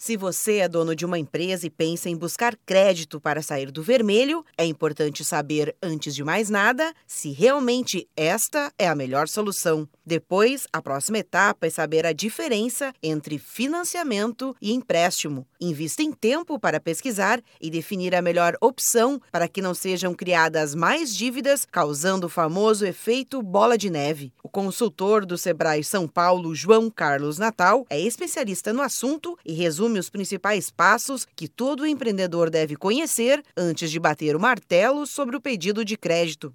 Se você é dono de uma empresa e pensa em buscar crédito para sair do vermelho, é importante saber, antes de mais nada, se realmente esta é a melhor solução. Depois, a próxima etapa é saber a diferença entre financiamento e empréstimo. Invista em tempo para pesquisar e definir a melhor opção para que não sejam criadas mais dívidas, causando o famoso efeito bola de neve. O consultor do Sebrae São Paulo, João Carlos Natal, é especialista no assunto e resume resume os principais passos que todo empreendedor deve conhecer antes de bater o martelo sobre o pedido de crédito.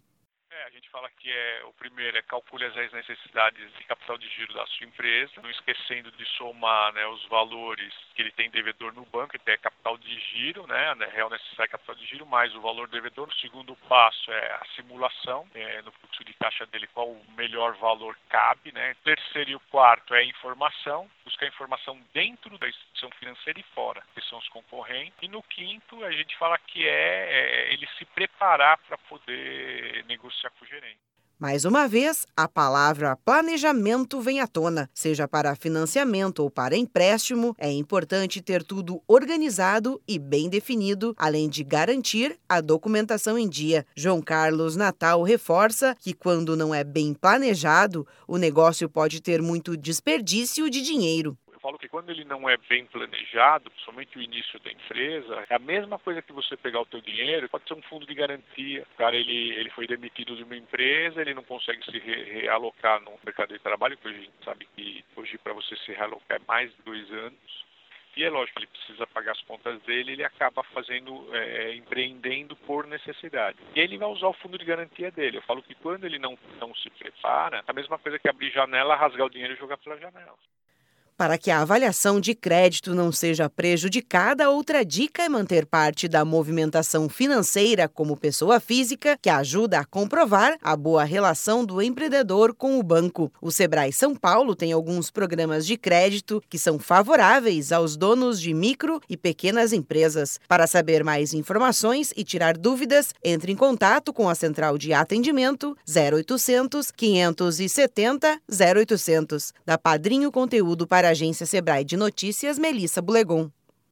Fala que é o primeiro é calcule as necessidades de capital de giro da sua empresa, não esquecendo de somar né, os valores que ele tem devedor no banco, que é capital de giro, né, né real necessário capital de giro, mais o valor devedor. O segundo passo é a simulação é, no fluxo de caixa dele, qual o melhor valor cabe. Né. O terceiro e o quarto é a informação, buscar informação dentro da instituição financeira e fora, que são os concorrentes. E no quinto, a gente fala que é, é ele se preparar para poder negociar com o gerente. Mais uma vez, a palavra planejamento vem à tona. Seja para financiamento ou para empréstimo, é importante ter tudo organizado e bem definido, além de garantir a documentação em dia. João Carlos Natal reforça que, quando não é bem planejado, o negócio pode ter muito desperdício de dinheiro falo que quando ele não é bem planejado, principalmente o início da empresa, é a mesma coisa que você pegar o teu dinheiro, pode ser um fundo de garantia. O cara ele, ele foi demitido de uma empresa, ele não consegue se re realocar no mercado de trabalho, porque a gente sabe que hoje para você se realocar é mais de dois anos. E é lógico, ele precisa pagar as contas dele, ele acaba fazendo, é, empreendendo por necessidade. E ele vai usar o fundo de garantia dele. Eu falo que quando ele não, não se prepara, é a mesma coisa que abrir janela, rasgar o dinheiro e jogar pela janela. Para que a avaliação de crédito não seja prejudicada, outra dica é manter parte da movimentação financeira como pessoa física, que ajuda a comprovar a boa relação do empreendedor com o banco. O Sebrae São Paulo tem alguns programas de crédito que são favoráveis aos donos de micro e pequenas empresas. Para saber mais informações e tirar dúvidas, entre em contato com a central de atendimento 0800 570 0800. Da Padrinho Conteúdo para para a agência Sebrae de Notícias, Melissa Bulegon.